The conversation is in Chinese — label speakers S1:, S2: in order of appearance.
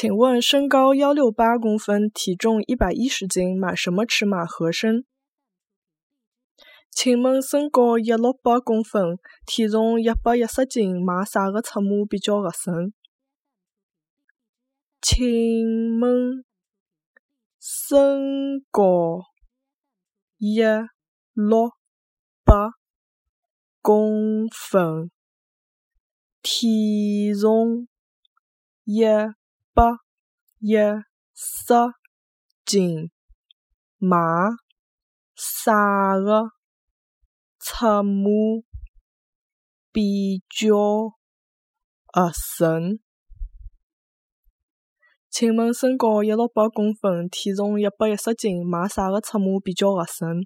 S1: 请问身高幺六八公分，体重一百一十斤，买什么尺码合身？
S2: 请问身高一六八公分，体重一百一十斤，买啥个尺码比较合身？
S3: 请问身高一六八公分，体重一百一十斤，买啥个尺码比较合身？
S2: 请问身高一六八公分，体重一百一十斤，买啥个尺码比较合身？